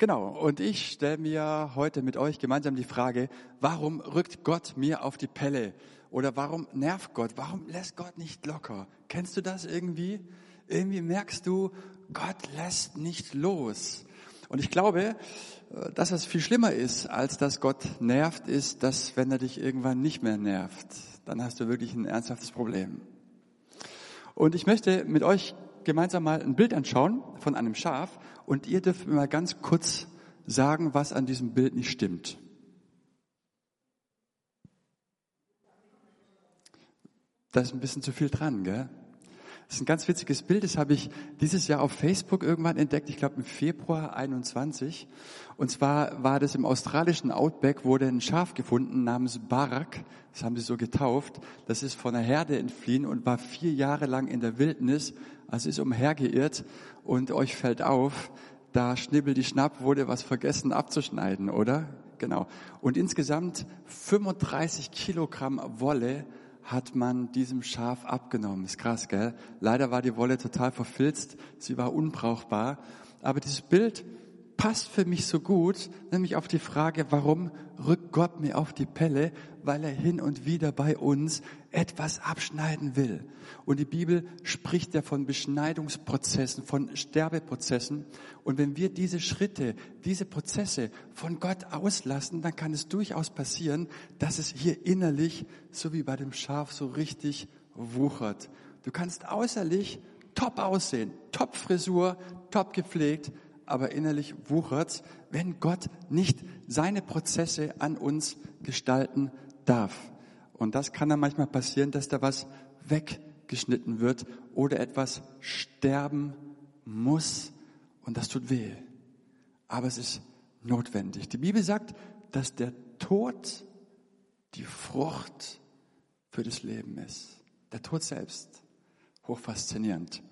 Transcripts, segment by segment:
Genau, und ich stelle mir heute mit euch gemeinsam die Frage, warum rückt Gott mir auf die Pelle? Oder warum nervt Gott? Warum lässt Gott nicht locker? Kennst du das irgendwie? Irgendwie merkst du, Gott lässt nicht los. Und ich glaube, äh, dass es viel schlimmer ist, als dass Gott nervt, ist, dass wenn er dich irgendwann nicht mehr nervt, dann hast du wirklich ein ernsthaftes Problem. Und ich möchte mit euch gemeinsam mal ein Bild anschauen von einem Schaf und ihr dürft mir mal ganz kurz sagen, was an diesem Bild nicht stimmt. Da ist ein bisschen zu viel dran, gell? Das ist ein ganz witziges Bild, das habe ich dieses Jahr auf Facebook irgendwann entdeckt, ich glaube im Februar 21. Und zwar war das im australischen Outback, wurde ein Schaf gefunden namens Barak, das haben sie so getauft. Das ist von einer Herde entfliehen und war vier Jahre lang in der Wildnis, also ist umhergeirrt und euch fällt auf, da schnibbel die Schnapp wurde was vergessen abzuschneiden, oder? Genau. Und insgesamt 35 Kilogramm Wolle hat man diesem Schaf abgenommen. Ist krass, gell? Leider war die Wolle total verfilzt, sie war unbrauchbar. Aber dieses Bild passt für mich so gut, nämlich auf die Frage, warum rückt Gott mir auf die Pelle? Weil er hin und wieder bei uns etwas abschneiden will. Und die Bibel spricht ja von Beschneidungsprozessen, von Sterbeprozessen. Und wenn wir diese Schritte, diese Prozesse von Gott auslassen, dann kann es durchaus passieren, dass es hier innerlich, so wie bei dem Schaf, so richtig wuchert. Du kannst äußerlich top aussehen, top Frisur, top gepflegt, aber innerlich wuchert's, wenn Gott nicht seine Prozesse an uns gestalten darf. Und das kann dann manchmal passieren, dass da was weggeschnitten wird oder etwas sterben muss und das tut weh. Aber es ist notwendig. Die Bibel sagt, dass der Tod die Frucht für das Leben ist. Der Tod selbst. Hochfaszinierend.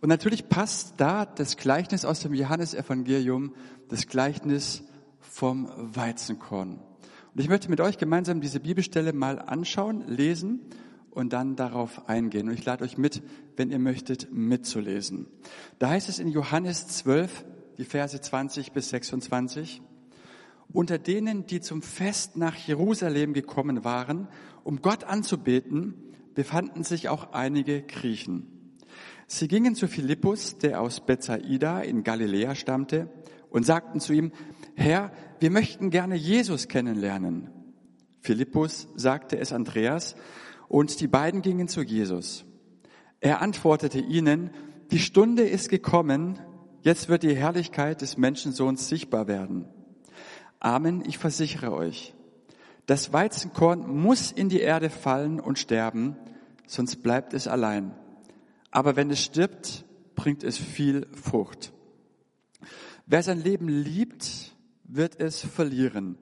Und natürlich passt da das Gleichnis aus dem Johannesevangelium, das Gleichnis vom Weizenkorn. Und ich möchte mit euch gemeinsam diese Bibelstelle mal anschauen, lesen und dann darauf eingehen. Und ich lade euch mit, wenn ihr möchtet, mitzulesen. Da heißt es in Johannes 12, die Verse 20 bis 26, unter denen, die zum Fest nach Jerusalem gekommen waren, um Gott anzubeten, befanden sich auch einige Griechen. Sie gingen zu Philippus, der aus Bethsaida in Galiläa stammte, und sagten zu ihm, Herr, wir möchten gerne Jesus kennenlernen. Philippus sagte es Andreas, und die beiden gingen zu Jesus. Er antwortete ihnen, die Stunde ist gekommen, jetzt wird die Herrlichkeit des Menschensohns sichtbar werden. Amen, ich versichere euch, das Weizenkorn muss in die Erde fallen und sterben, sonst bleibt es allein. Aber wenn es stirbt, bringt es viel Frucht. Wer sein Leben liebt, wird es verlieren.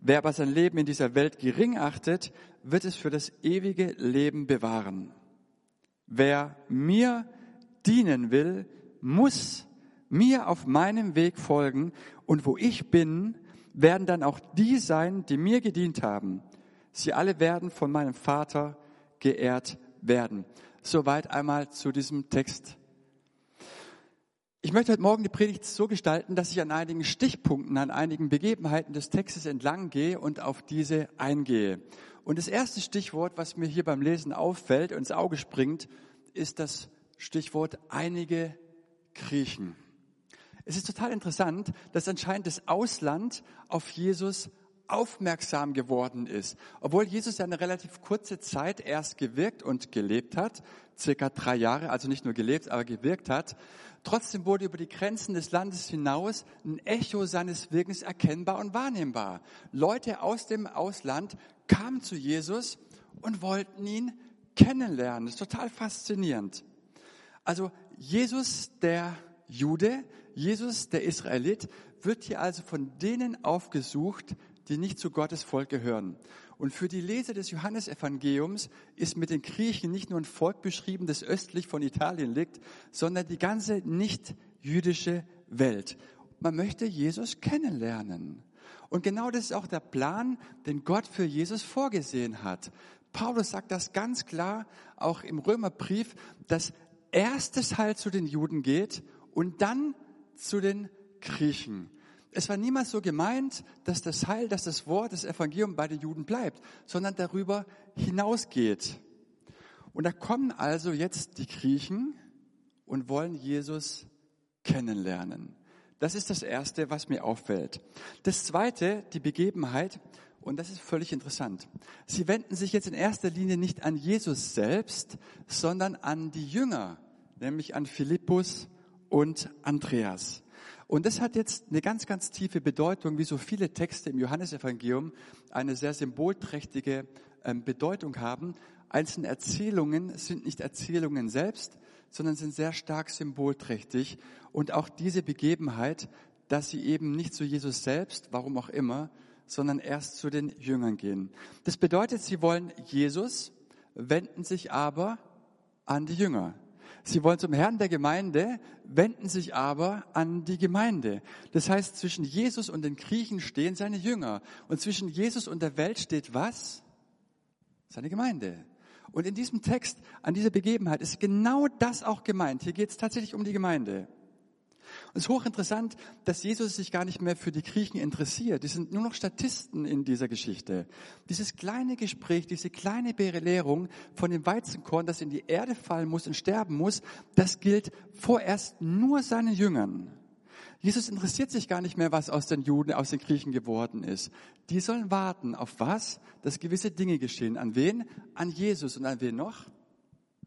Wer aber sein Leben in dieser Welt gering achtet, wird es für das ewige Leben bewahren. Wer mir dienen will, muss mir auf meinem Weg folgen und wo ich bin, werden dann auch die sein, die mir gedient haben. Sie alle werden von meinem Vater geehrt werden. Soweit einmal zu diesem Text. Ich möchte heute Morgen die Predigt so gestalten, dass ich an einigen Stichpunkten, an einigen Begebenheiten des Textes entlang gehe und auf diese eingehe. Und das erste Stichwort, was mir hier beim Lesen auffällt und ins Auge springt, ist das Stichwort einige Griechen. Es ist total interessant, dass anscheinend das Ausland auf Jesus aufmerksam geworden ist. Obwohl Jesus ja eine relativ kurze Zeit erst gewirkt und gelebt hat, circa drei Jahre, also nicht nur gelebt, aber gewirkt hat, trotzdem wurde über die Grenzen des Landes hinaus ein Echo seines Wirkens erkennbar und wahrnehmbar. Leute aus dem Ausland kamen zu Jesus und wollten ihn kennenlernen. Das ist total faszinierend. Also Jesus, der Jude, Jesus, der Israelit, wird hier also von denen aufgesucht, die nicht zu Gottes Volk gehören. Und für die Leser des Johannesevangeliums ist mit den Griechen nicht nur ein Volk beschrieben, das östlich von Italien liegt, sondern die ganze nicht jüdische Welt. Man möchte Jesus kennenlernen. Und genau das ist auch der Plan, den Gott für Jesus vorgesehen hat. Paulus sagt das ganz klar, auch im Römerbrief, dass erstes Heil zu den Juden geht und dann zu den Griechen. Es war niemals so gemeint, dass das Heil, dass das Wort, das Evangelium bei den Juden bleibt, sondern darüber hinausgeht. Und da kommen also jetzt die Griechen und wollen Jesus kennenlernen. Das ist das Erste, was mir auffällt. Das Zweite, die Begebenheit, und das ist völlig interessant. Sie wenden sich jetzt in erster Linie nicht an Jesus selbst, sondern an die Jünger, nämlich an Philippus und Andreas. Und das hat jetzt eine ganz, ganz tiefe Bedeutung, wie so viele Texte im Johannesevangelium eine sehr symbolträchtige ähm, Bedeutung haben. Einzelne Erzählungen sind nicht Erzählungen selbst, sondern sind sehr stark symbolträchtig. Und auch diese Begebenheit, dass sie eben nicht zu Jesus selbst, warum auch immer, sondern erst zu den Jüngern gehen. Das bedeutet, sie wollen Jesus, wenden sich aber an die Jünger. Sie wollen zum Herrn der Gemeinde, wenden sich aber an die Gemeinde. Das heißt, zwischen Jesus und den Griechen stehen seine Jünger. Und zwischen Jesus und der Welt steht was? Seine Gemeinde. Und in diesem Text, an dieser Begebenheit, ist genau das auch gemeint. Hier geht es tatsächlich um die Gemeinde. Und es ist hochinteressant, dass Jesus sich gar nicht mehr für die Griechen interessiert. Die sind nur noch Statisten in dieser Geschichte. Dieses kleine Gespräch, diese kleine Belehrung von dem Weizenkorn, das in die Erde fallen muss und sterben muss, das gilt vorerst nur seinen Jüngern. Jesus interessiert sich gar nicht mehr, was aus den Juden, aus den Griechen geworden ist. Die sollen warten. Auf was? Dass gewisse Dinge geschehen. An wen? An Jesus. Und an wen noch?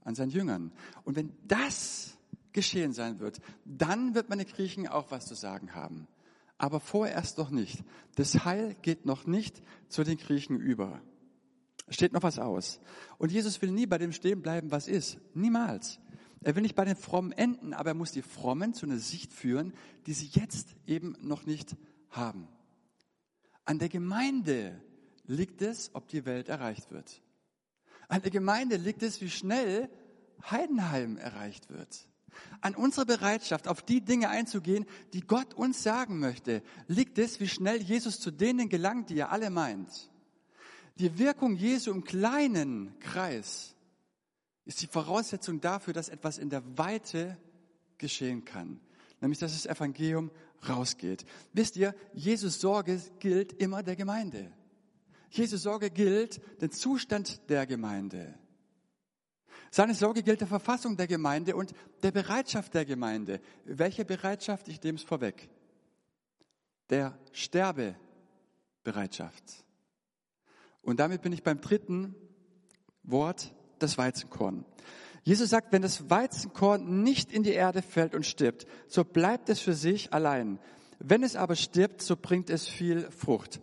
An seinen Jüngern. Und wenn das geschehen sein wird, dann wird meine Griechen auch was zu sagen haben. Aber vorerst noch nicht. Das Heil geht noch nicht zu den Griechen über. Steht noch was aus. Und Jesus will nie bei dem stehen bleiben, was ist. Niemals. Er will nicht bei den Frommen enden, aber er muss die Frommen zu einer Sicht führen, die sie jetzt eben noch nicht haben. An der Gemeinde liegt es, ob die Welt erreicht wird. An der Gemeinde liegt es, wie schnell Heidenheim erreicht wird. An unserer Bereitschaft, auf die Dinge einzugehen, die Gott uns sagen möchte, liegt es, wie schnell Jesus zu denen gelangt, die er alle meint. Die Wirkung Jesu im kleinen Kreis ist die Voraussetzung dafür, dass etwas in der Weite geschehen kann. Nämlich, dass das Evangelium rausgeht. Wisst ihr, Jesus Sorge gilt immer der Gemeinde. Jesus Sorge gilt den Zustand der Gemeinde. Seine Sorge gilt der Verfassung der Gemeinde und der Bereitschaft der Gemeinde. Welche Bereitschaft? Ich nehme es vorweg. Der Sterbebereitschaft. Und damit bin ich beim dritten Wort, das Weizenkorn. Jesus sagt, wenn das Weizenkorn nicht in die Erde fällt und stirbt, so bleibt es für sich allein. Wenn es aber stirbt, so bringt es viel Frucht.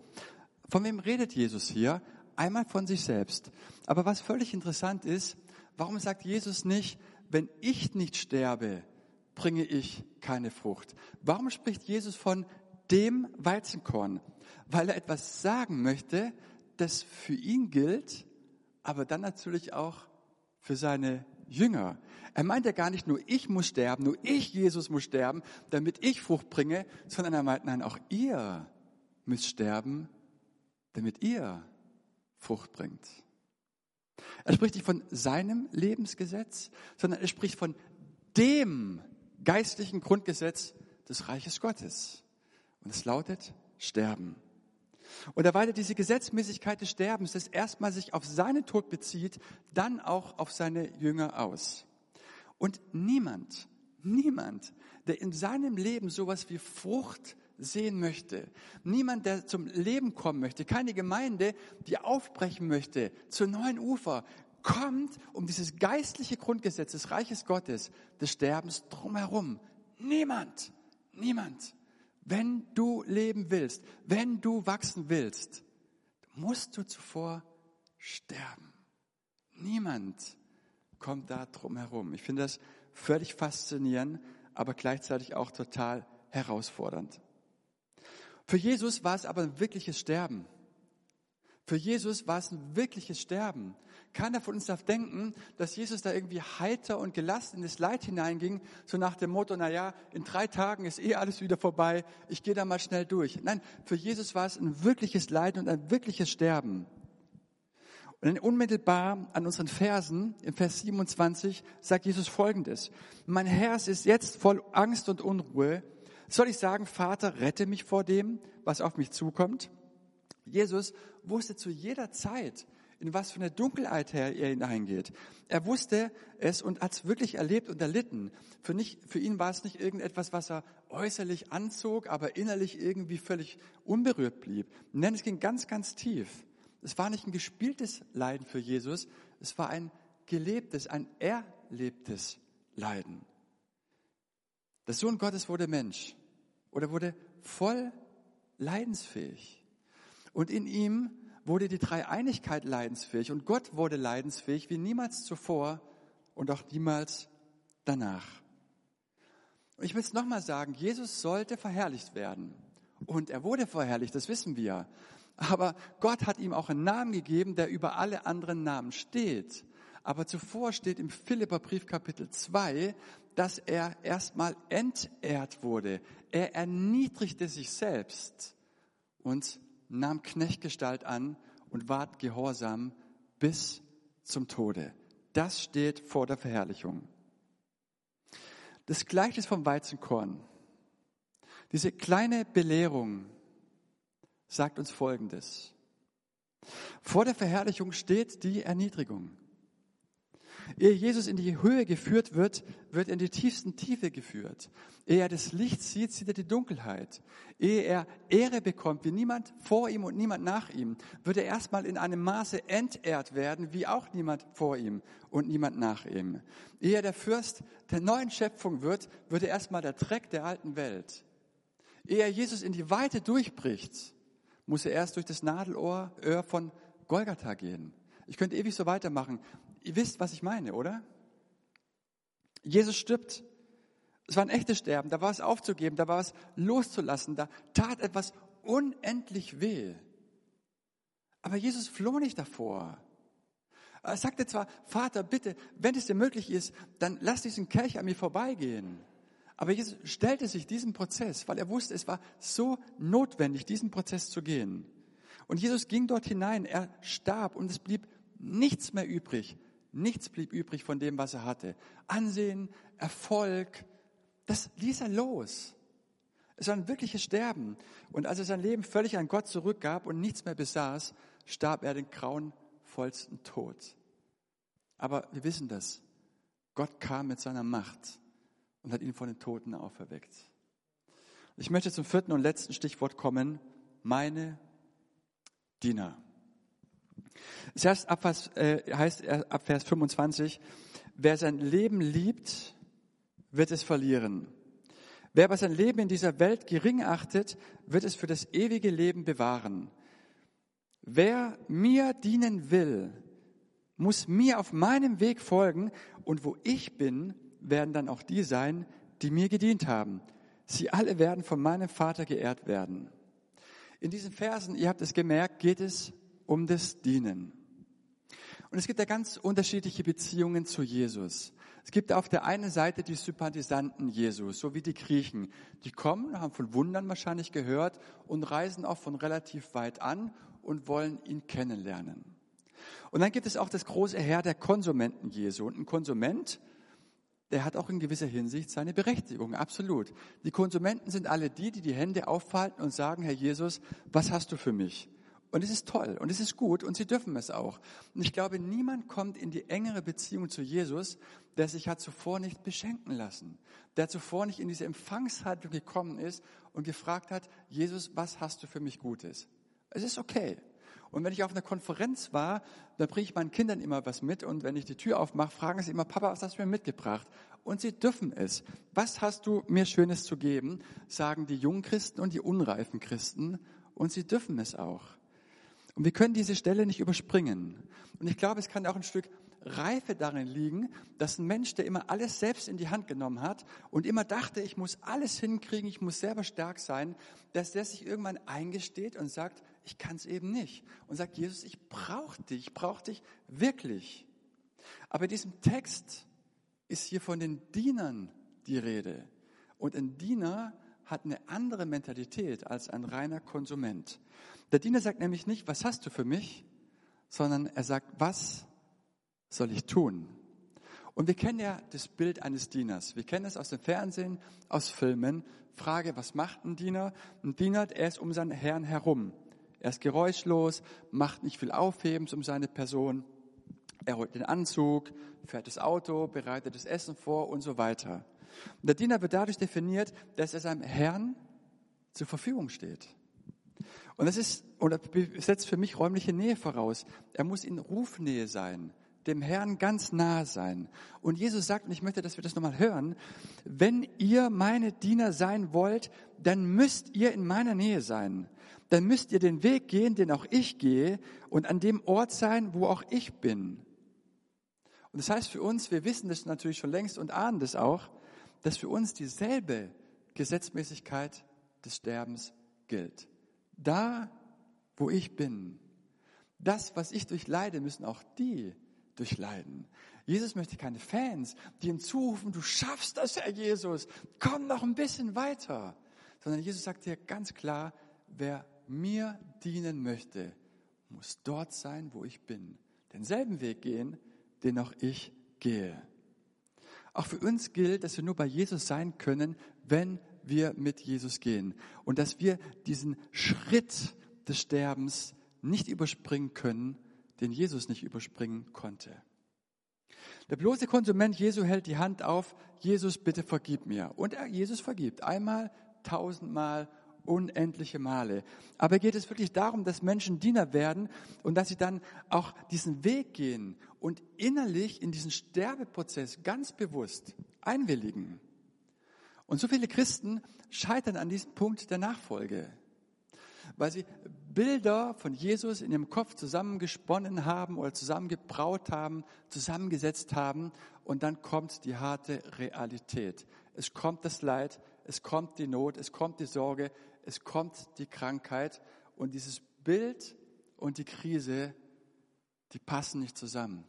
Von wem redet Jesus hier? Einmal von sich selbst. Aber was völlig interessant ist, Warum sagt Jesus nicht, wenn ich nicht sterbe, bringe ich keine Frucht? Warum spricht Jesus von dem Weizenkorn? Weil er etwas sagen möchte, das für ihn gilt, aber dann natürlich auch für seine Jünger. Er meint ja gar nicht nur ich muss sterben, nur ich, Jesus, muss sterben, damit ich Frucht bringe, sondern er meint, nein, auch ihr müsst sterben, damit ihr Frucht bringt. Er spricht nicht von seinem Lebensgesetz, sondern er spricht von dem geistlichen Grundgesetz des Reiches Gottes. Und es lautet Sterben. Und er weitet diese Gesetzmäßigkeit des Sterbens, das erstmal sich auf seinen Tod bezieht, dann auch auf seine Jünger aus. Und niemand, niemand, der in seinem Leben sowas wie Frucht sehen möchte. Niemand, der zum Leben kommen möchte. Keine Gemeinde, die aufbrechen möchte zu neuen Ufer, kommt um dieses geistliche Grundgesetz des Reiches Gottes, des Sterbens drumherum. Niemand, niemand. Wenn du leben willst, wenn du wachsen willst, musst du zuvor sterben. Niemand kommt da drumherum. Ich finde das völlig faszinierend, aber gleichzeitig auch total herausfordernd. Für Jesus war es aber ein wirkliches Sterben. Für Jesus war es ein wirkliches Sterben. Keiner von uns darf denken, dass Jesus da irgendwie heiter und gelassen in das Leid hineinging, so nach dem Motto, na ja, in drei Tagen ist eh alles wieder vorbei, ich gehe da mal schnell durch. Nein, für Jesus war es ein wirkliches Leid und ein wirkliches Sterben. Und unmittelbar an unseren Versen, im Vers 27, sagt Jesus Folgendes. Mein Herz ist jetzt voll Angst und Unruhe, Soll ich sagen, Vater, rette mich vor dem, was auf mich zukommt? Jesus wusste zu jeder Zeit, in was für eine Dunkelheit er hineingeht. Er wusste es und hat es wirklich erlebt und erlitten. Für, nicht, für ihn war es nicht irgendetwas, was er äußerlich anzog, aber innerlich irgendwie völlig unberührt blieb. Nein, es ging ganz, ganz tief. Es war nicht ein gespieltes Leiden für Jesus, es war ein gelebtes, ein erlebtes Leiden. Der Sohn Gottes wurde Mensch oder wurde voll leidensfähig. Und in ihm wurde die Dreieinigkeit leidensfähig und Gott wurde leidensfähig wie niemals zuvor und auch niemals danach. Und ich will es nochmal sagen, Jesus sollte verherrlicht werden. Und er wurde verherrlicht, das wissen wir. Aber Gott hat ihm auch einen Namen gegeben, der über alle anderen Namen steht. Aber zuvor steht im Philipperbrief Kapitel 2, dass er erstmal entehrt wurde. Er erniedrigte sich selbst und nahm Knechtgestalt an und ward gehorsam bis zum Tode. Das steht vor der Verherrlichung. Das Gleichnis vom Weizenkorn. Diese kleine Belehrung sagt uns Folgendes. Vor der Verherrlichung steht die Erniedrigung. Ehe Jesus in die Höhe geführt wird, wird er in die tiefsten Tiefe geführt. Ehe er das Licht sieht, sieht er die Dunkelheit. Ehe er Ehre bekommt, wie niemand vor ihm und niemand nach ihm, wird er erstmal in einem Maße entehrt werden, wie auch niemand vor ihm und niemand nach ihm. Ehe er der Fürst der neuen Schöpfung wird, wird er erstmal der Dreck der alten Welt. Ehe er Jesus in die Weite durchbricht, muss er erst durch das Nadelohr von Golgatha gehen. Ich könnte ewig so weitermachen. Ihr wisst, was ich meine, oder? Jesus stirbt. Es war ein echtes Sterben. Da war es aufzugeben, da war es loszulassen, da tat etwas unendlich weh. Aber Jesus floh nicht davor. Er sagte zwar, Vater, bitte, wenn es dir möglich ist, dann lass diesen Kelch an mir vorbeigehen. Aber Jesus stellte sich diesem Prozess, weil er wusste, es war so notwendig, diesen Prozess zu gehen. Und Jesus ging dort hinein, er starb und es blieb nichts mehr übrig, Nichts blieb übrig von dem, was er hatte. Ansehen, Erfolg, das ließ er los. Es war ein wirkliches Sterben. Und als er sein Leben völlig an Gott zurückgab und nichts mehr besaß, starb er den grauenvollsten Tod. Aber wir wissen das. Gott kam mit seiner Macht und hat ihn von den Toten auferweckt. Ich möchte zum vierten und letzten Stichwort kommen. Meine Diener. Es heißt ab, Vers, äh, heißt ab Vers 25, wer sein Leben liebt, wird es verlieren. Wer aber sein Leben in dieser Welt gering achtet, wird es für das ewige Leben bewahren. Wer mir dienen will, muss mir auf meinem Weg folgen und wo ich bin, werden dann auch die sein, die mir gedient haben. Sie alle werden von meinem Vater geehrt werden. In diesen Versen, ihr habt es gemerkt, geht es um das Dienen. Und es gibt ja ganz unterschiedliche Beziehungen zu Jesus. Es gibt auf der einen Seite die Sympathisanten Jesus, so wie die Griechen. Die kommen, haben von Wundern wahrscheinlich gehört und reisen auch von relativ weit an und wollen ihn kennenlernen. Und dann gibt es auch das große Heer der Konsumenten Jesu. Und ein Konsument, der hat auch in gewisser Hinsicht seine Berechtigung, absolut. Die Konsumenten sind alle die, die die Hände aufhalten und sagen, Herr Jesus, was hast du für mich? Und es ist toll und es ist gut und sie dürfen es auch. Und ich glaube, niemand kommt in die engere Beziehung zu Jesus, der sich hat zuvor nicht beschenken lassen, der zuvor nicht in diese Empfangshaltung gekommen ist und gefragt hat, Jesus, was hast du für mich Gutes? Es ist okay. Und wenn ich auf einer Konferenz war, da bringe ich meinen Kindern immer was mit und wenn ich die Tür aufmache, fragen sie immer, Papa, was hast du mir mitgebracht? Und sie dürfen es. Was hast du mir Schönes zu geben? Sagen die jungen Christen und die unreifen Christen und sie dürfen es auch. Und wir können diese Stelle nicht überspringen. Und ich glaube, es kann auch ein Stück Reife darin liegen, dass ein Mensch, der immer alles selbst in die Hand genommen hat und immer dachte, ich muss alles hinkriegen, ich muss selber stark sein, dass der sich irgendwann eingesteht und sagt, ich kann es eben nicht. Und sagt, Jesus, ich brauche dich, ich brauche dich wirklich. Aber in diesem Text ist hier von den Dienern die Rede. Und ein Diener hat eine andere Mentalität als ein reiner Konsument. Der Diener sagt nämlich nicht, was hast du für mich, sondern er sagt, was soll ich tun? Und wir kennen ja das Bild eines Dieners. Wir kennen es aus dem Fernsehen, aus Filmen. Frage, was macht ein Diener? Ein Diener, er ist um seinen Herrn herum. Er ist geräuschlos, macht nicht viel Aufhebens um seine Person. Er holt den Anzug, fährt das Auto, bereitet das Essen vor und so weiter. Der Diener wird dadurch definiert, dass er seinem Herrn zur Verfügung steht. Und das ist, oder setzt für mich räumliche Nähe voraus. Er muss in Rufnähe sein, dem Herrn ganz nah sein. Und Jesus sagt, und ich möchte, dass wir das nochmal hören, wenn ihr meine Diener sein wollt, dann müsst ihr in meiner Nähe sein. Dann müsst ihr den Weg gehen, den auch ich gehe und an dem Ort sein, wo auch ich bin. Und das heißt für uns, wir wissen das natürlich schon längst und ahnen das auch, dass für uns dieselbe Gesetzmäßigkeit des Sterbens gilt. Da, wo ich bin, das, was ich durchleide, müssen auch die durchleiden. Jesus möchte keine Fans, die ihm zurufen, du schaffst das, Herr Jesus, komm noch ein bisschen weiter. Sondern Jesus sagt dir ganz klar, wer mir dienen möchte, muss dort sein, wo ich bin. Denselben Weg gehen, den auch ich gehe. Auch für uns gilt, dass wir nur bei Jesus sein können, wenn wir mit Jesus gehen. Und dass wir diesen Schritt des Sterbens nicht überspringen können, den Jesus nicht überspringen konnte. Der bloße Konsument Jesu hält die Hand auf, Jesus, bitte vergib mir. Und er, Jesus vergibt. Einmal, tausendmal, unendliche Male. Aber geht es wirklich darum, dass Menschen Diener werden und dass sie dann auch diesen Weg gehen und innerlich in diesen Sterbeprozess ganz bewusst einwilligen. Und so viele Christen scheitern an diesem Punkt der Nachfolge, weil sie Bilder von Jesus in ihrem Kopf zusammengesponnen haben oder zusammengebraut haben, zusammengesetzt haben und dann kommt die harte Realität. Es kommt das Leid, es kommt die Not, es kommt die Sorge, es kommt die Krankheit und dieses Bild und die Krise, die passen nicht zusammen.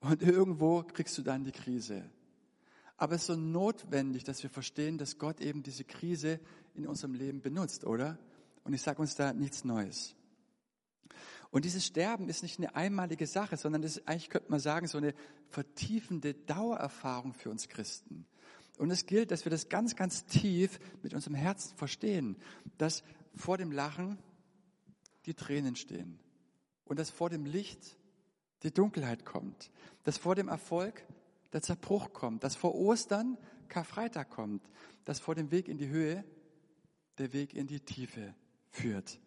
Und irgendwo kriegst du dann die Krise. Aber es ist so notwendig, dass wir verstehen, dass Gott eben diese Krise in unserem Leben benutzt, oder? Und ich sage uns da nichts Neues. Und dieses Sterben ist nicht eine einmalige Sache, sondern das ist eigentlich, könnte man sagen, so eine vertiefende Dauererfahrung für uns Christen. Und es gilt, dass wir das ganz, ganz tief mit unserem Herzen verstehen, dass vor dem Lachen die Tränen stehen und dass vor dem Licht die Dunkelheit kommt, dass vor dem Erfolg der Zerbruch kommt, dass vor Ostern Karfreitag kommt, dass vor dem Weg in die Höhe der Weg in die Tiefe führt.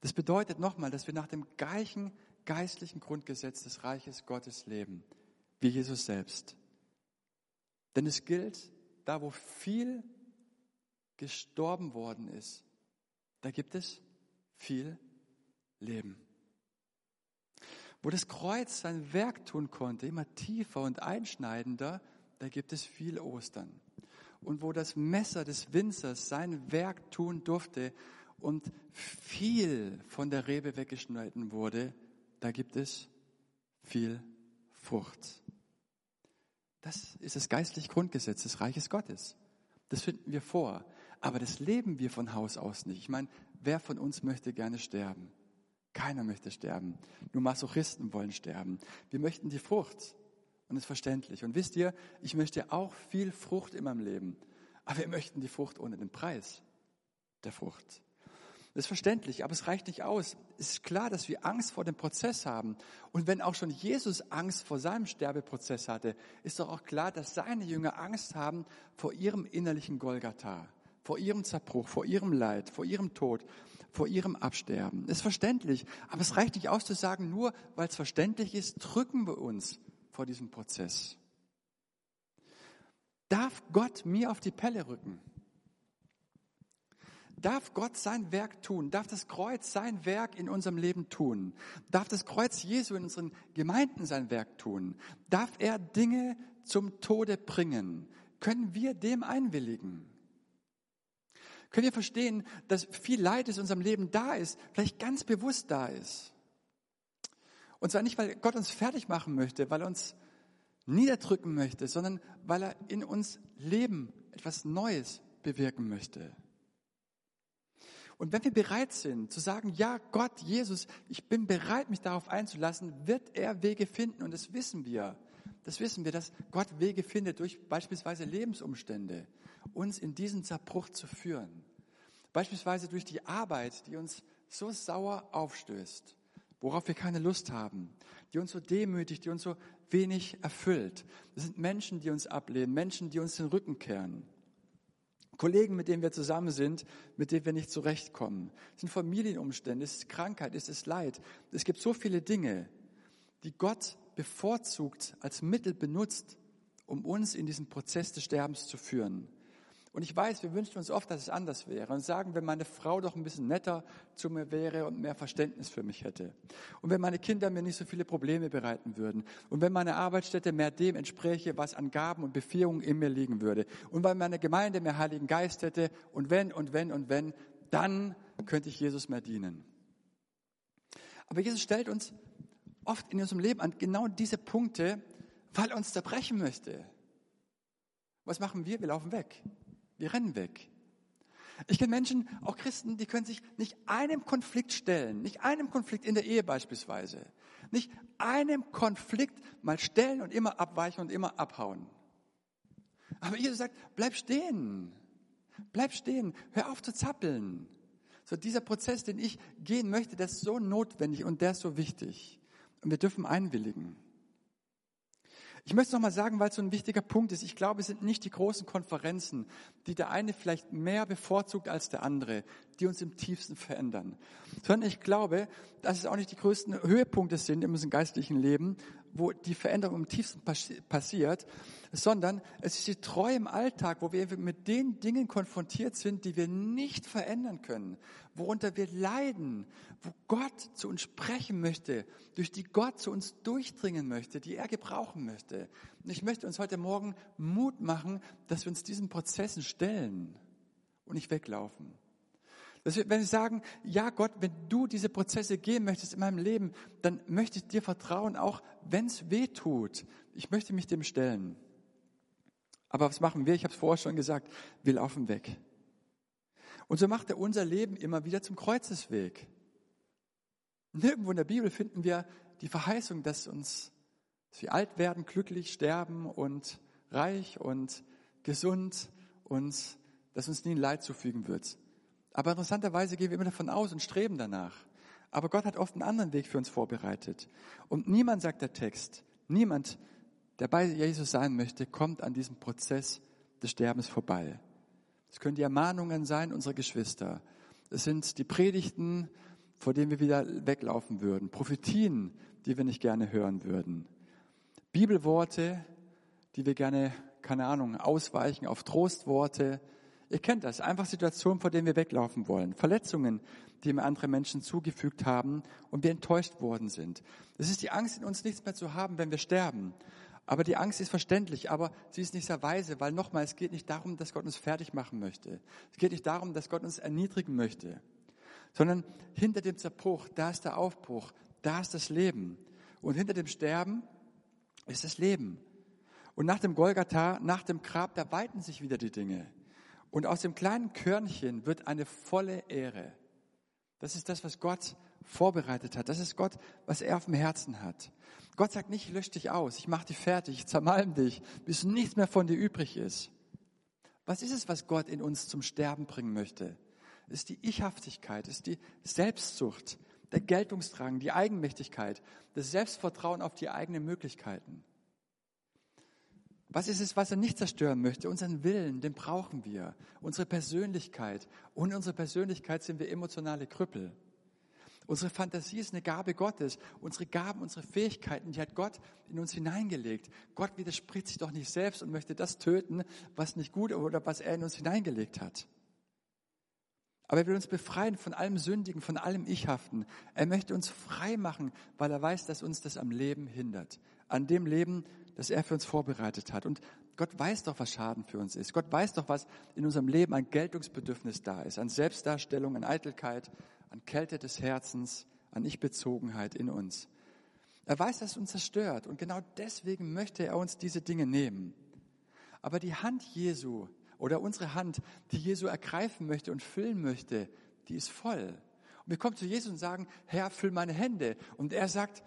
Das bedeutet nochmal, dass wir nach dem gleichen geistlichen Grundgesetz des Reiches Gottes leben, wie Jesus selbst. Denn es gilt, da wo viel gestorben worden ist, da gibt es viel Leben. Wo das Kreuz sein Werk tun konnte, immer tiefer und einschneidender, da gibt es viel Ostern. Und wo das Messer des Winzers sein Werk tun durfte und viel von der Rebe weggeschnitten wurde, da gibt es viel Frucht. Das ist das geistliche Grundgesetz des Reiches Gottes. Das finden wir vor. Aber das leben wir von Haus aus nicht. Ich meine, wer von uns möchte gerne sterben? Keiner möchte sterben. Nur Masochisten wollen sterben. Wir möchten die Frucht. Und das ist verständlich. Und wisst ihr, ich möchte auch viel Frucht in meinem Leben. Aber wir möchten die Frucht ohne den Preis der Frucht. Das ist verständlich, aber es reicht nicht aus. Es ist klar, dass wir Angst vor dem Prozess haben. Und wenn auch schon Jesus Angst vor seinem Sterbeprozess hatte, ist doch auch klar, dass seine Jünger Angst haben vor ihrem innerlichen Golgatha, vor ihrem Zerbruch, vor ihrem Leid, vor ihrem Tod, vor ihrem Absterben. Das ist verständlich, aber es reicht nicht aus zu sagen, nur weil es verständlich ist, drücken wir uns vor diesem Prozess. Darf Gott mir auf die Pelle rücken? Darf Gott sein Werk tun? Darf das Kreuz sein Werk in unserem Leben tun? Darf das Kreuz Jesu in unseren Gemeinden sein Werk tun? Darf er Dinge zum Tode bringen? Können wir dem einwilligen? Können wir verstehen, dass viel Leid in unserem Leben da ist, vielleicht ganz bewusst da ist? Und zwar nicht, weil Gott uns fertig machen möchte, weil er uns niederdrücken möchte, sondern weil er in uns Leben, etwas Neues bewirken möchte. Und wenn wir bereit sind zu sagen, ja Gott, Jesus, ich bin bereit, mich darauf einzulassen, wird er Wege finden. Und das wissen wir, Das wissen wir, dass Gott Wege findet, durch beispielsweise Lebensumstände uns in diesen Zerbruch zu führen. Beispielsweise durch die Arbeit, die uns so sauer aufstößt, worauf wir keine Lust haben, die uns so demütigt, die uns so wenig erfüllt. Das sind Menschen, die uns ablehnen, Menschen, die uns den Rücken kehren. Kollegen, mit denen wir zusammen sind, mit denen wir nicht zurechtkommen. Es sind Familienumstände, es ist Krankheit, es ist Leid. Es gibt so viele Dinge, die Gott bevorzugt als Mittel benutzt, um uns in diesen Prozess des Sterbens zu führen. Und ich weiß, wir wünschen uns oft, dass es anders wäre und sagen, wenn meine Frau doch ein bisschen netter zu mir wäre und mehr Verständnis für mich hätte. Und wenn meine Kinder mir nicht so viele Probleme bereiten würden. Und wenn meine Arbeitsstätte mehr dem entspräche, was an Gaben und Befähigungen in mir liegen würde. Und wenn meine Gemeinde mehr Heiligen Geist hätte. Und wenn und wenn und wenn, dann könnte ich Jesus mehr dienen. Aber Jesus stellt uns oft in unserem Leben an genau diese Punkte, weil er uns zerbrechen möchte. Was machen wir? Wir laufen weg. Wir rennen weg. Ich kenne Menschen, auch Christen, die können sich nicht einem Konflikt stellen, nicht einem Konflikt in der Ehe beispielsweise, nicht einem Konflikt mal stellen und immer abweichen und immer abhauen. Aber Jesus sagt, bleib stehen, bleib stehen, hör auf zu zappeln. So dieser Prozess, den ich gehen möchte, der ist so notwendig und der ist so wichtig. Und wir dürfen einwilligen. Ich möchte es nochmal sagen, weil es so ein wichtiger Punkt ist. Ich glaube, es sind nicht die großen Konferenzen, die der eine vielleicht mehr bevorzugt als der andere, die uns im tiefsten verändern. Sondern ich glaube, dass es auch nicht die größten Höhepunkte sind in unserem geistlichen Leben, wo die Veränderung im tiefsten passiert, sondern es ist die Treue im Alltag, wo wir mit den Dingen konfrontiert sind, die wir nicht verändern können, worunter wir leiden, wo Gott zu uns sprechen möchte, durch die Gott zu uns durchdringen möchte, die er gebrauchen möchte. Und ich möchte uns heute Morgen Mut machen, dass wir uns diesen Prozessen stellen und nicht weglaufen. Dass wir, wenn wir sagen, ja Gott, wenn du diese Prozesse gehen möchtest in meinem Leben, dann möchte ich dir vertrauen, auch wenn es weh tut. Ich möchte mich dem stellen. Aber was machen wir? Ich habe es vorher schon gesagt, wir laufen weg. Und so macht er unser Leben immer wieder zum Kreuzesweg. Nirgendwo in der Bibel finden wir die Verheißung, dass uns, dass wir alt werden, glücklich sterben und reich und gesund und dass uns nie ein Leid zufügen wird. Aber interessanterweise gehen wir immer davon aus und streben danach. Aber Gott hat oft einen anderen Weg für uns vorbereitet. Und niemand, sagt der Text, niemand, der bei Jesus sein möchte, kommt an diesem Prozess des Sterbens vorbei. Es können die Ermahnungen sein unserer Geschwister. Es sind die Predigten, vor denen wir wieder weglaufen würden. Prophetien, die wir nicht gerne hören würden. Bibelworte, die wir gerne, keine Ahnung, ausweichen auf Trostworte, Ihr kennt das, einfach Situationen, vor denen wir weglaufen wollen. Verletzungen, die mir andere Menschen zugefügt haben und wir enttäuscht worden sind. Es ist die Angst in uns, nichts mehr zu haben, wenn wir sterben. Aber die Angst ist verständlich, aber sie ist nicht sehr weise, weil nochmal, es geht nicht darum, dass Gott uns fertig machen möchte. Es geht nicht darum, dass Gott uns erniedrigen möchte, sondern hinter dem Zerbruch, da ist der Aufbruch, da ist das Leben. Und hinter dem Sterben ist das Leben. Und nach dem Golgatha, nach dem Grab, da weiten sich wieder die Dinge. Und aus dem kleinen Körnchen wird eine volle Ehre. Das ist das, was Gott vorbereitet hat. Das ist Gott, was er auf dem Herzen hat. Gott sagt nicht, ich lösche dich aus, ich mache dich fertig, ich zermalm dich, bis nichts mehr von dir übrig ist. Was ist es, was Gott in uns zum Sterben bringen möchte? Es ist die Ichhaftigkeit, es ist die Selbstsucht, der Geltungsdrang, die Eigenmächtigkeit, das Selbstvertrauen auf die eigenen Möglichkeiten. Was ist es, was er nicht zerstören möchte? Unseren Willen, den brauchen wir. Unsere Persönlichkeit. Ohne unsere Persönlichkeit sind wir emotionale Krüppel. Unsere Fantasie ist eine Gabe Gottes. Unsere Gaben, unsere Fähigkeiten, die hat Gott in uns hineingelegt. Gott widerspricht sich doch nicht selbst und möchte das töten, was nicht gut oder was er in uns hineingelegt hat. Aber er will uns befreien von allem Sündigen, von allem Ichhaften. Er möchte uns frei machen, weil er weiß, dass uns das am Leben hindert. An dem Leben, das er für uns vorbereitet hat. Und Gott weiß doch, was Schaden für uns ist. Gott weiß doch, was in unserem Leben an Geltungsbedürfnis da ist, an Selbstdarstellung, an Eitelkeit, an Kälte des Herzens, an Ichbezogenheit in uns. Er weiß, dass es uns zerstört und genau deswegen möchte er uns diese Dinge nehmen. Aber die Hand Jesu oder unsere Hand, die Jesu ergreifen möchte und füllen möchte, die ist voll. Und wir kommen zu Jesus und sagen, Herr, füll meine Hände. Und er sagt,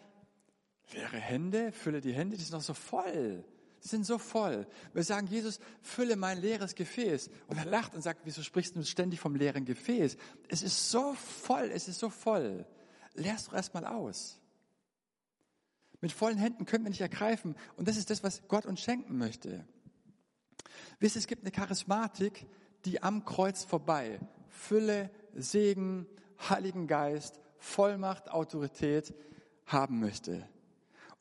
Leere Hände, fülle die Hände, die sind noch so voll. Die sind so voll. Wir sagen, Jesus, fülle mein leeres Gefäß. Und er lacht und sagt, wieso sprichst du ständig vom leeren Gefäß? Es ist so voll, es ist so voll. Leerst doch erstmal aus. Mit vollen Händen können wir nicht ergreifen. Und das ist das, was Gott uns schenken möchte. Wisst ihr, es gibt eine Charismatik, die am Kreuz vorbei Fülle, Segen, Heiligen Geist, Vollmacht, Autorität haben möchte.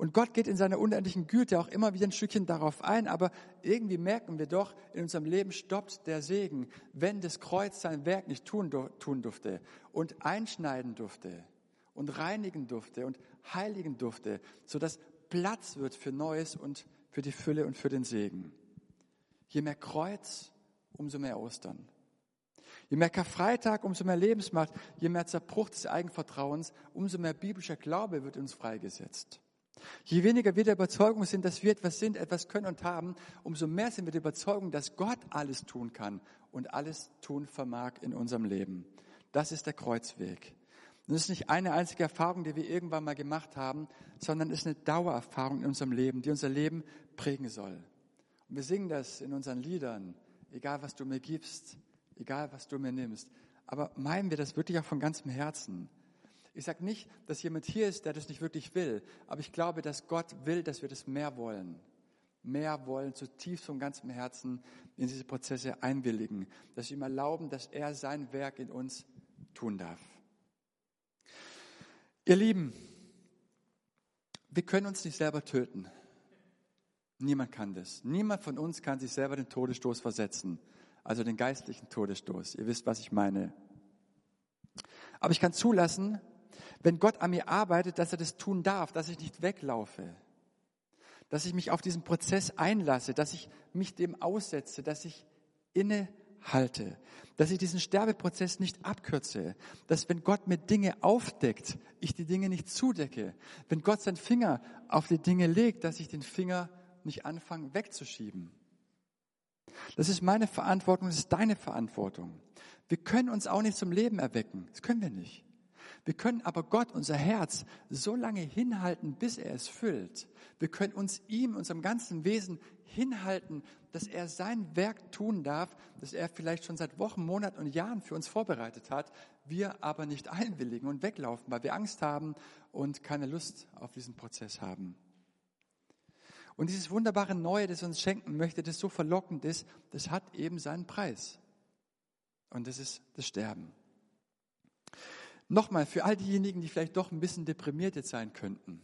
Und Gott geht in seiner unendlichen Güte auch immer wieder ein Stückchen darauf ein, aber irgendwie merken wir doch, in unserem Leben stoppt der Segen, wenn das Kreuz sein Werk nicht tun, tun durfte und einschneiden durfte und reinigen durfte und heiligen durfte, sodass Platz wird für Neues und für die Fülle und für den Segen. Je mehr Kreuz, umso mehr Ostern. Je mehr Karfreitag, umso mehr Lebensmacht, je mehr Zerbruch des Eigenvertrauens, umso mehr biblischer Glaube wird uns freigesetzt. Je weniger wir der Überzeugung sind, dass wir etwas sind, etwas können und haben, umso mehr sind wir der Überzeugung, dass Gott alles tun kann und alles tun vermag in unserem Leben. Das ist der Kreuzweg. Und das ist nicht eine einzige Erfahrung, die wir irgendwann mal gemacht haben, sondern es ist eine Dauererfahrung in unserem Leben, die unser Leben prägen soll. Und wir singen das in unseren Liedern, egal was du mir gibst, egal was du mir nimmst. Aber meinen wir das wirklich auch von ganzem Herzen? Ich sage nicht, dass jemand hier ist, der das nicht wirklich will, aber ich glaube, dass Gott will, dass wir das mehr wollen. Mehr wollen, zutiefst von ganzem Herzen in diese Prozesse einwilligen, dass wir ihm erlauben, dass er sein Werk in uns tun darf. Ihr Lieben, wir können uns nicht selber töten. Niemand kann das. Niemand von uns kann sich selber den Todesstoß versetzen, also den geistlichen Todesstoß. Ihr wisst, was ich meine. Aber ich kann zulassen, wenn Gott an mir arbeitet, dass er das tun darf, dass ich nicht weglaufe, dass ich mich auf diesen Prozess einlasse, dass ich mich dem aussetze, dass ich inne halte, dass ich diesen Sterbeprozess nicht abkürze, dass wenn Gott mir Dinge aufdeckt, ich die Dinge nicht zudecke, wenn Gott seinen Finger auf die Dinge legt, dass ich den Finger nicht anfange wegzuschieben. Das ist meine Verantwortung, das ist deine Verantwortung. Wir können uns auch nicht zum Leben erwecken, das können wir nicht. Wir können aber Gott, unser Herz, so lange hinhalten, bis er es füllt. Wir können uns ihm, unserem ganzen Wesen hinhalten, dass er sein Werk tun darf, das er vielleicht schon seit Wochen, Monaten und Jahren für uns vorbereitet hat, wir aber nicht einwilligen und weglaufen, weil wir Angst haben und keine Lust auf diesen Prozess haben. Und dieses wunderbare Neue, das uns schenken möchte, das so verlockend ist, das hat eben seinen Preis. Und das ist das Sterben. Nochmal, für all diejenigen, die vielleicht doch ein bisschen deprimiert jetzt sein könnten.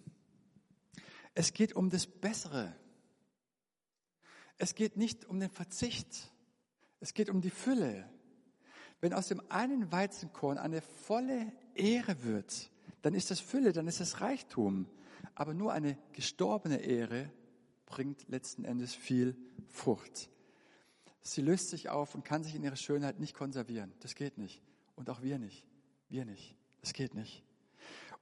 Es geht um das Bessere. Es geht nicht um den Verzicht. Es geht um die Fülle. Wenn aus dem einen Weizenkorn eine volle Ehre wird, dann ist das Fülle, dann ist das Reichtum. Aber nur eine gestorbene Ehre bringt letzten Endes viel Frucht. Sie löst sich auf und kann sich in ihrer Schönheit nicht konservieren. Das geht nicht. Und auch wir nicht. Wir nicht. Das geht nicht.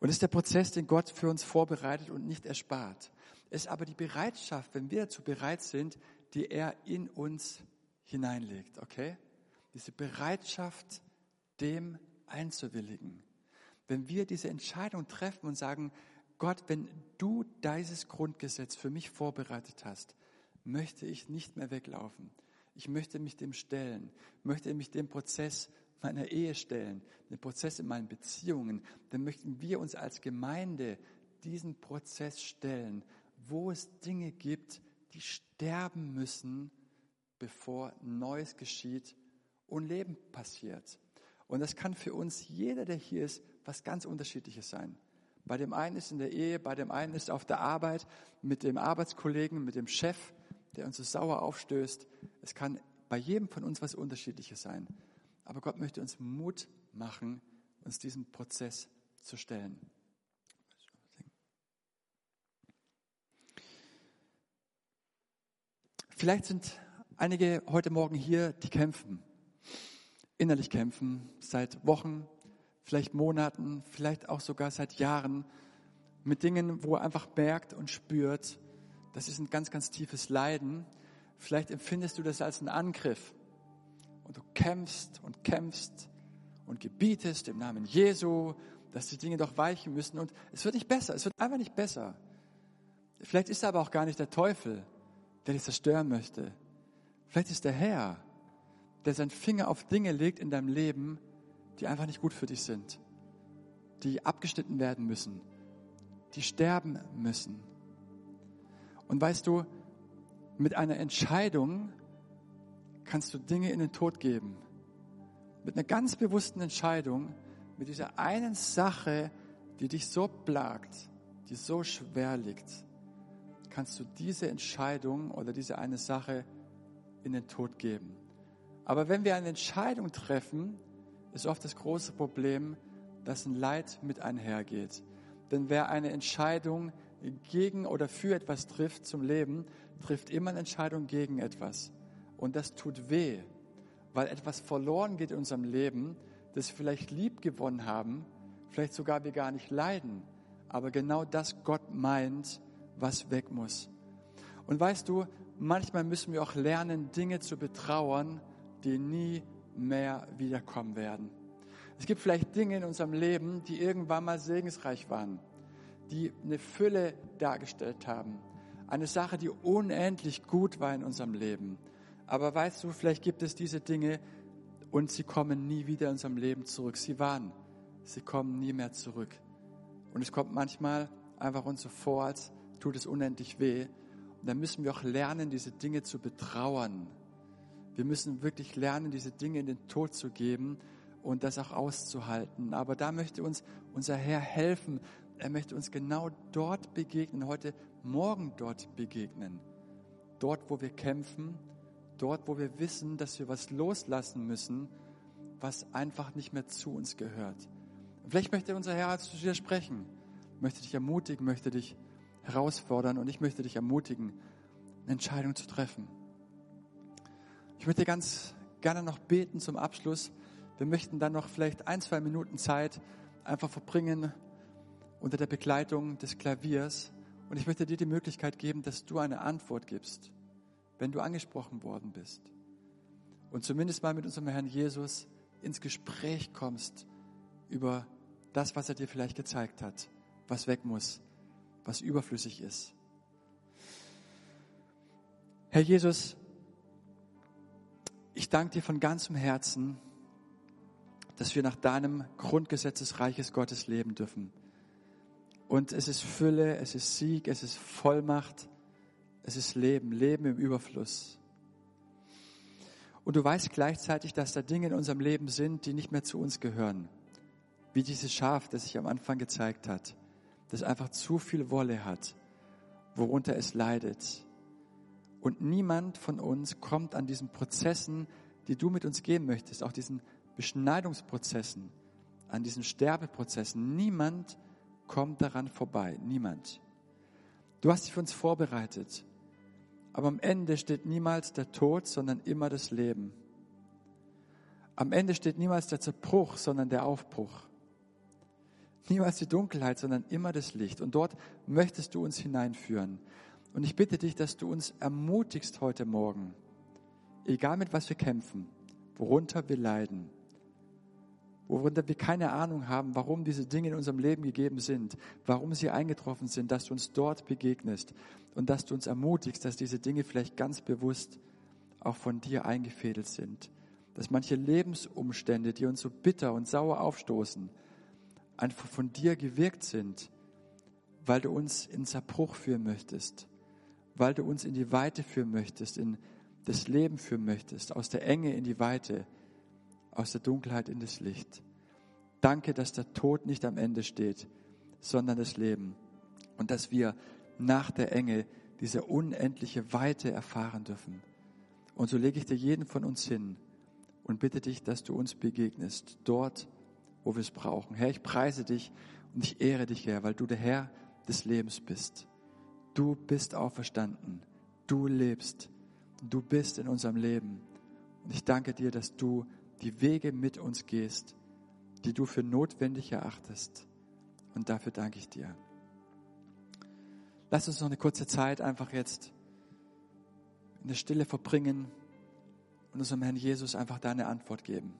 Und es ist der Prozess, den Gott für uns vorbereitet und nicht erspart. Es ist aber die Bereitschaft, wenn wir dazu bereit sind, die er in uns hineinlegt, okay? Diese Bereitschaft, dem einzuwilligen. Wenn wir diese Entscheidung treffen und sagen, Gott, wenn du dieses Grundgesetz für mich vorbereitet hast, möchte ich nicht mehr weglaufen. Ich möchte mich dem stellen, möchte mich dem Prozess meiner Ehe stellen, den Prozess in meinen Beziehungen, dann möchten wir uns als Gemeinde diesen Prozess stellen, wo es Dinge gibt, die sterben müssen, bevor Neues geschieht und Leben passiert. Und das kann für uns jeder, der hier ist, was ganz Unterschiedliches sein. Bei dem einen ist in der Ehe, bei dem einen ist auf der Arbeit, mit dem Arbeitskollegen, mit dem Chef, der uns so sauer aufstößt. Es kann bei jedem von uns was Unterschiedliches sein. Aber Gott möchte uns Mut machen, uns diesem Prozess zu stellen. Vielleicht sind einige heute Morgen hier, die kämpfen, innerlich kämpfen, seit Wochen, vielleicht Monaten, vielleicht auch sogar seit Jahren, mit Dingen, wo er einfach merkt und spürt, das ist ein ganz, ganz tiefes Leiden. Vielleicht empfindest du das als einen Angriff und du kämpfst und kämpfst und gebietest im Namen Jesu, dass die Dinge doch weichen müssen und es wird nicht besser, es wird einfach nicht besser. Vielleicht ist er aber auch gar nicht der Teufel, der dich zerstören möchte. Vielleicht ist der Herr, der seinen Finger auf Dinge legt in deinem Leben, die einfach nicht gut für dich sind, die abgeschnitten werden müssen, die sterben müssen. Und weißt du, mit einer Entscheidung kannst du Dinge in den Tod geben. Mit einer ganz bewussten Entscheidung, mit dieser einen Sache, die dich so plagt, die so schwer liegt, kannst du diese Entscheidung oder diese eine Sache in den Tod geben. Aber wenn wir eine Entscheidung treffen, ist oft das große Problem, dass ein Leid mit einhergeht. Denn wer eine Entscheidung gegen oder für etwas trifft zum Leben, trifft immer eine Entscheidung gegen etwas. Und das tut weh, weil etwas verloren geht in unserem Leben, das wir vielleicht lieb gewonnen haben, vielleicht sogar wir gar nicht leiden, aber genau das Gott meint, was weg muss. Und weißt du, manchmal müssen wir auch lernen, Dinge zu betrauern, die nie mehr wiederkommen werden. Es gibt vielleicht Dinge in unserem Leben, die irgendwann mal segensreich waren, die eine Fülle dargestellt haben. Eine Sache, die unendlich gut war in unserem Leben. Aber weißt du, vielleicht gibt es diese Dinge und sie kommen nie wieder in unserem Leben zurück. Sie waren, sie kommen nie mehr zurück. Und es kommt manchmal einfach uns so vor, als tut es unendlich weh. Und dann müssen wir auch lernen, diese Dinge zu betrauern. Wir müssen wirklich lernen, diese Dinge in den Tod zu geben und das auch auszuhalten. Aber da möchte uns unser Herr helfen. Er möchte uns genau dort begegnen, heute Morgen dort begegnen. Dort, wo wir kämpfen, dort, wo wir wissen, dass wir was loslassen müssen, was einfach nicht mehr zu uns gehört. Vielleicht möchte unser Herr zu dir sprechen, möchte dich ermutigen, möchte dich herausfordern und ich möchte dich ermutigen, eine Entscheidung zu treffen. Ich möchte ganz gerne noch beten zum Abschluss. Wir möchten dann noch vielleicht ein, zwei Minuten Zeit einfach verbringen unter der Begleitung des Klaviers. Und ich möchte dir die Möglichkeit geben, dass du eine Antwort gibst, wenn du angesprochen worden bist. Und zumindest mal mit unserem Herrn Jesus ins Gespräch kommst über das, was er dir vielleicht gezeigt hat, was weg muss, was überflüssig ist. Herr Jesus, ich danke dir von ganzem Herzen, dass wir nach deinem Grundgesetz des Reiches Gottes leben dürfen. Und es ist Fülle, es ist Sieg, es ist Vollmacht, es ist Leben, Leben im Überfluss. Und du weißt gleichzeitig, dass da Dinge in unserem Leben sind, die nicht mehr zu uns gehören. Wie dieses Schaf, das sich am Anfang gezeigt hat das einfach zu viel Wolle hat, worunter es leidet. Und niemand von uns kommt an diesen Prozessen, die du mit uns gehen möchtest, auch diesen Beschneidungsprozessen, an diesen Sterbeprozessen. Niemand kommt daran vorbei. Niemand. Du hast dich für uns vorbereitet. Aber am Ende steht niemals der Tod, sondern immer das Leben. Am Ende steht niemals der Zerbruch, sondern der Aufbruch. Niemals die Dunkelheit, sondern immer das Licht. Und dort möchtest du uns hineinführen. Und ich bitte dich, dass du uns ermutigst heute Morgen, egal mit was wir kämpfen, worunter wir leiden, worunter wir keine Ahnung haben, warum diese Dinge in unserem Leben gegeben sind, warum sie eingetroffen sind, dass du uns dort begegnest und dass du uns ermutigst, dass diese Dinge vielleicht ganz bewusst auch von dir eingefädelt sind. Dass manche Lebensumstände, die uns so bitter und sauer aufstoßen, einfach von dir gewirkt sind, weil du uns in Zerbruch führen möchtest, weil du uns in die Weite führen möchtest, in das Leben führen möchtest, aus der Enge in die Weite, aus der Dunkelheit in das Licht. Danke, dass der Tod nicht am Ende steht, sondern das Leben und dass wir nach der Enge diese unendliche Weite erfahren dürfen. Und so lege ich dir jeden von uns hin und bitte dich, dass du uns begegnest, dort, wo wir es brauchen. Herr, ich preise dich und ich ehre dich, Herr, weil du der Herr des Lebens bist. Du bist auferstanden. Du lebst. Du bist in unserem Leben. Und ich danke dir, dass du die Wege mit uns gehst, die du für notwendig erachtest. Und dafür danke ich dir. Lass uns noch eine kurze Zeit einfach jetzt in der Stille verbringen und unserem Herrn Jesus einfach deine Antwort geben.